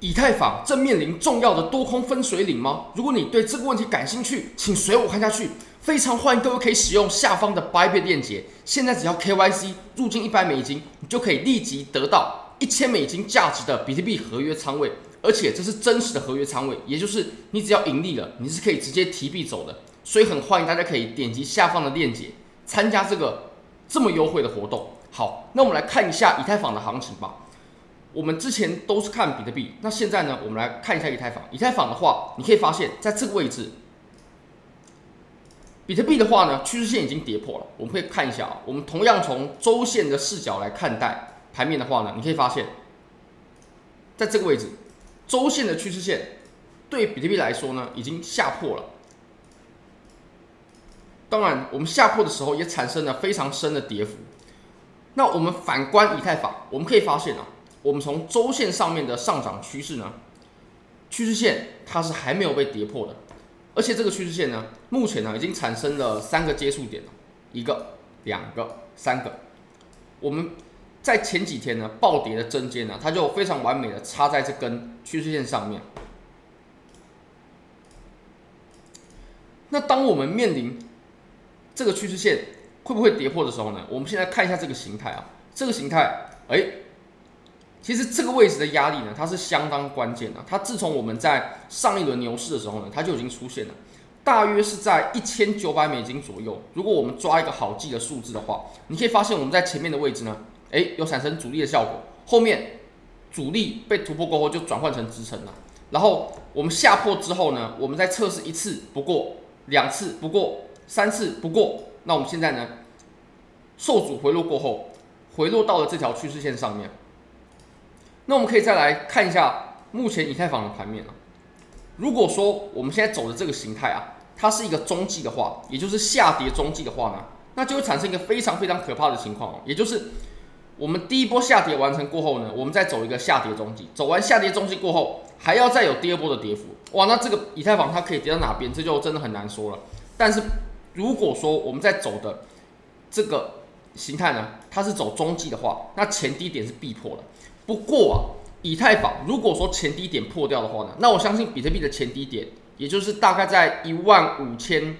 以太坊正面临重要的多空分水岭吗？如果你对这个问题感兴趣，请随我看下去。非常欢迎各位可以使用下方的 Bybit 链接，现在只要 KYC 入金一百美金，你就可以立即得到一千美金价值的比特币合约仓位，而且这是真实的合约仓位，也就是你只要盈利了，你是可以直接提币走的。所以很欢迎大家可以点击下方的链接参加这个这么优惠的活动。好，那我们来看一下以太坊的行情吧。我们之前都是看比特币，那现在呢，我们来看一下以太坊。以太坊的话，你可以发现在这个位置，比特币的话呢，趋势线已经跌破了。我们可以看一下啊，我们同样从周线的视角来看待盘面的话呢，你可以发现，在这个位置，周线的趋势线对比特币来说呢，已经下破了。当然，我们下破的时候也产生了非常深的跌幅。那我们反观以太坊，我们可以发现啊。我们从周线上面的上涨趋势呢，趋势线它是还没有被跌破的，而且这个趋势线呢，目前呢已经产生了三个接触点了，一个、两个、三个。我们在前几天呢暴跌的针尖呢，它就非常完美的插在这根趋势线上面。那当我们面临这个趋势线会不会跌破的时候呢，我们现在看一下这个形态啊，这个形态，哎。其实这个位置的压力呢，它是相当关键的。它自从我们在上一轮牛市的时候呢，它就已经出现了，大约是在一千九百美金左右。如果我们抓一个好记的数字的话，你可以发现我们在前面的位置呢，诶，有产生阻力的效果。后面阻力被突破过后，就转换成支撑了。然后我们下破之后呢，我们再测试一次不过，两次不过，三次不过，那我们现在呢，受阻回落过后，回落到了这条趋势线上面。那我们可以再来看一下目前以太坊的盘面啊。如果说我们现在走的这个形态啊，它是一个中继的话，也就是下跌中继的话呢，那就会产生一个非常非常可怕的情况哦，也就是我们第一波下跌完成过后呢，我们再走一个下跌中继，走完下跌中继过后，还要再有第二波的跌幅，哇，那这个以太坊它可以跌到哪边，这就真的很难说了。但是如果说我们在走的这个形态呢，它是走中继的话，那前低点是必破的。不过啊，以太坊如果说前低点破掉的话呢，那我相信比特币的前低点，也就是大概在一万五千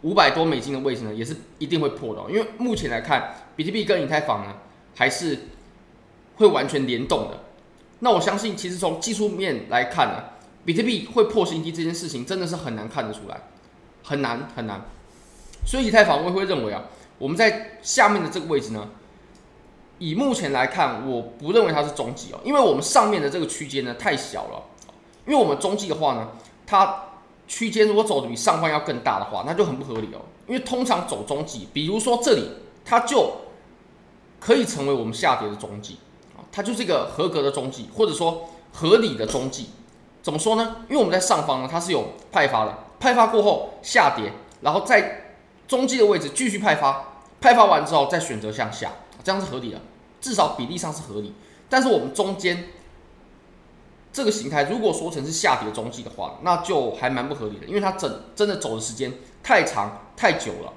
五百多美金的位置呢，也是一定会破的。因为目前来看，比特币跟以太坊呢还是会完全联动的。那我相信，其实从技术面来看呢，比特币会破新低这件事情真的是很难看得出来，很难很难。所以以太坊我也会认为啊，我们在下面的这个位置呢。以目前来看，我不认为它是中继哦，因为我们上面的这个区间呢太小了。因为我们中继的话呢，它区间如果走的比上方要更大的话，那就很不合理哦。因为通常走中继，比如说这里，它就可以成为我们下跌的中继啊，它就是一个合格的中继，或者说合理的中继。怎么说呢？因为我们在上方呢，它是有派发的，派发过后下跌，然后在中继的位置继续派发，派发完之后再选择向下。这样是合理的，至少比例上是合理。但是我们中间这个形态，如果说成是下跌中继的话，那就还蛮不合理的，因为它整真的走的时间太长太久了。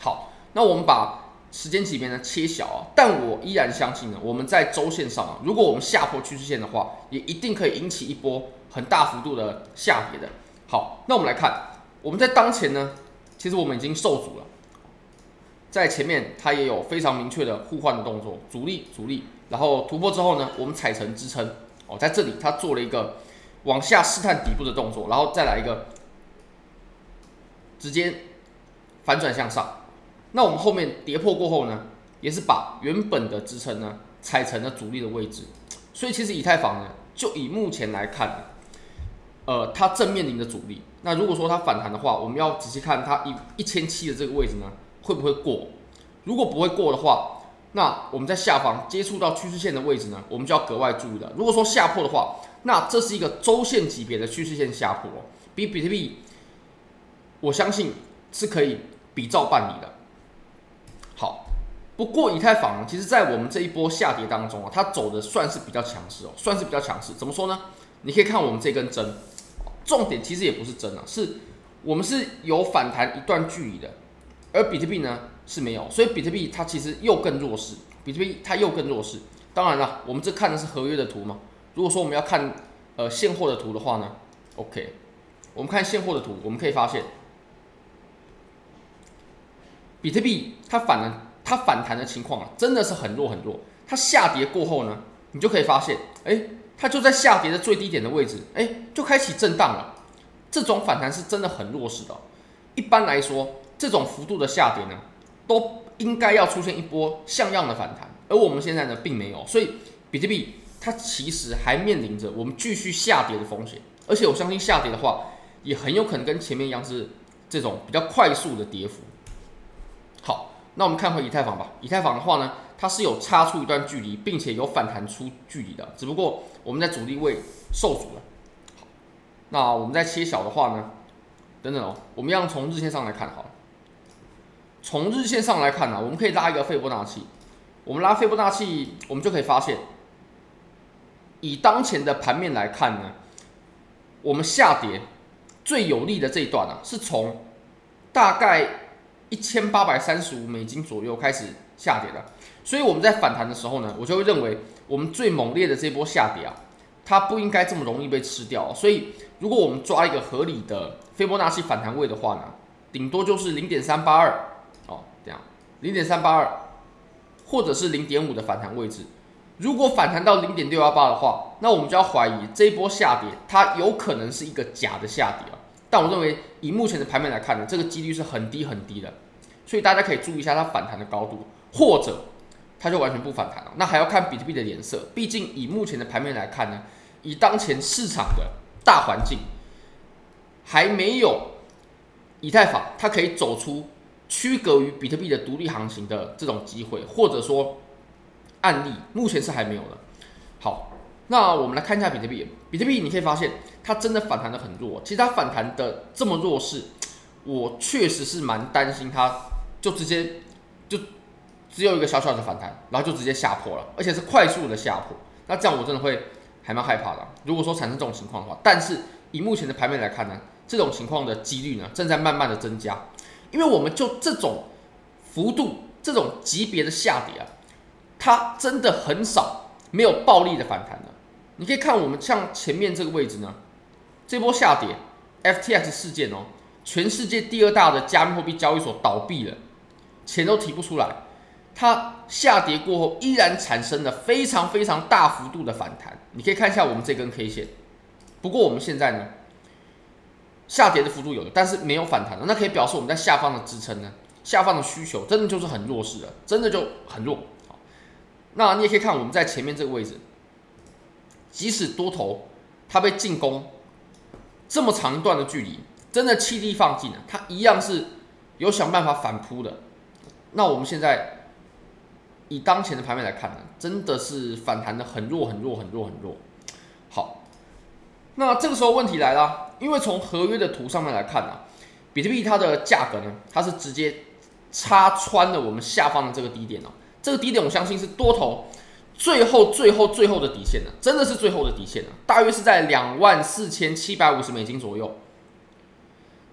好，那我们把时间级别呢切小啊，但我依然相信呢，我们在周线上啊，如果我们下破趋势线的话，也一定可以引起一波很大幅度的下跌的。好，那我们来看，我们在当前呢，其实我们已经受阻了。在前面，它也有非常明确的互换的动作，阻力、阻力，然后突破之后呢，我们踩成支撑哦，在这里它做了一个往下试探底部的动作，然后再来一个直接反转向上。那我们后面跌破过后呢，也是把原本的支撑呢踩成了阻力的位置。所以其实以太坊呢，就以目前来看，呃，它正面临的阻力。那如果说它反弹的话，我们要仔细看它一一千七的这个位置呢。会不会过？如果不会过的话，那我们在下方接触到趋势线的位置呢，我们就要格外注意了。如果说下破的话，那这是一个周线级别的趋势线下破，比比特币，我相信是可以比照办理的。好，不过以太坊，其实在我们这一波下跌当中啊，它走的算是比较强势哦，算是比较强势。怎么说呢？你可以看我们这根针，重点其实也不是针啊，是我们是有反弹一段距离的。而比特币呢是没有，所以比特币它其实又更弱势，比特币它又更弱势。当然了，我们这看的是合约的图嘛。如果说我们要看呃现货的图的话呢，OK，我们看现货的图，我们可以发现，比特币它反了，它反弹的情况啊，真的是很弱很弱。它下跌过后呢，你就可以发现，哎，它就在下跌的最低点的位置，哎，就开启震荡了。这种反弹是真的很弱势的。一般来说，这种幅度的下跌呢，都应该要出现一波像样的反弹，而我们现在呢，并没有。所以，比特币它其实还面临着我们继续下跌的风险。而且，我相信下跌的话，也很有可能跟前面一样是这种比较快速的跌幅。好，那我们看回以太坊吧。以太坊的话呢，它是有差出一段距离，并且有反弹出距离的，只不过我们在阻力位受阻了。那我们再切小的话呢，等等哦，我们要从日线上来看好了。从日线上来看呢、我们可以拉一个斐波那契。我们拉斐波那契，我们就可以发现，以当前的盘面来看呢，我们下跌最有利的这一段啊，是从大概一千八百三十五美金左右开始下跌的。所以我们在反弹的时候呢，我就会认为我们最猛烈的这波下跌啊，它不应该这么容易被吃掉。所以如果我们抓一个合理的斐波那契反弹位的话呢，顶多就是零点三八二，零点三八二，或者是零点五的反弹位置。如果反弹到零点六幺八的话，那我们就要怀疑这一波下跌它有可能是一个假的下跌啊。但我认为以目前的盘面来看呢，这个几率是很低很低的。所以大家可以注意一下它反弹的高度，或者。它就完全不反弹了，那还要看比特币的脸色。毕竟以目前的盘面来看呢，以当前市场的大环境，还没有以太坊它可以走出区隔于比特币的独立行情的这种机会，或者说案例，目前是还没有的。好，那我们来看一下比特币。比特币你可以发现，它真的反弹的很弱。其实它反弹的这么弱势，我确实是蛮担心它就直接就。只有一个小小的反弹，然后就直接下破了，而且是快速的下破。那这样我真的会还蛮害怕的。如果说产生这种情况的话，但是以目前的盘面来看呢，这种情况的几率呢正在慢慢的增加，因为我们就这种幅度、这种级别的下跌啊，它真的很少没有暴力的反弹的。你可以看我们像前面这个位置呢，这波下跌，FTX 事件哦，全世界第二大的加密货币交易所倒闭了，钱都提不出来。它下跌过后，依然产生了非常非常大幅度的反弹。你可以看一下我们这根 K 线。不过我们现在呢，下跌的幅度有的，但是没有反弹的，那可以表示我们在下方的支撑呢，下方的需求真的就是很弱势的，真的就很弱。那你也可以看我们在前面这个位置，即使多头它被进攻这么长一段的距离，真的气力放尽了，它一样是有想办法反扑的。那我们现在。以当前的盘面来看呢，真的是反弹的很弱很弱很弱很弱。好，那这个时候问题来了，因为从合约的图上面来看呢，比特币它的价格呢，它是直接插穿了我们下方的这个低点哦。这个低点我相信是多头最后最后最后的底线了，真的是最后的底线了，大约是在两万四千七百五十美金左右。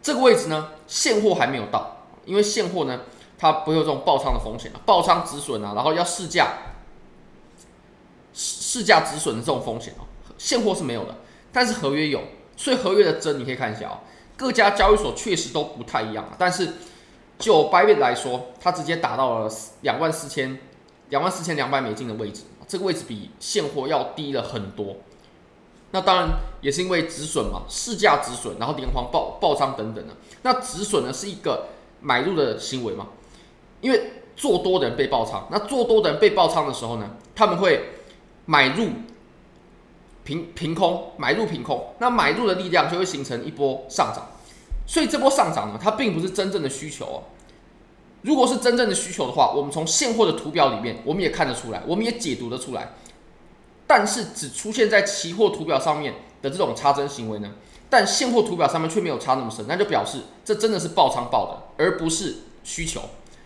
这个位置呢，现货还没有到，因为现货呢。它不会有这种爆仓的风险啊，爆仓止损啊，然后要市价市价止损的这种风险哦，现货是没有的，但是合约有，所以合约的针你可以看一下啊，各家交易所确实都不太一样，但是就 Bybit 来说，它直接达到了两万四千两万四千两百美金的位置，这个位置比现货要低了很多，那当然也是因为止损嘛，市价止损，然后连环爆爆仓等等的，那止损呢是一个买入的行为嘛。因为做多的人被爆仓，那做多的人被爆仓的时候呢，他们会买入平平空，买入平空，那买入的力量就会形成一波上涨，所以这波上涨呢，它并不是真正的需求哦。如果是真正的需求的话，我们从现货的图表里面，我们也看得出来，我们也解读得出来，但是只出现在期货图表上面的这种插针行为呢，但现货图表上面却没有插那么深，那就表示这真的是爆仓爆的，而不是需求。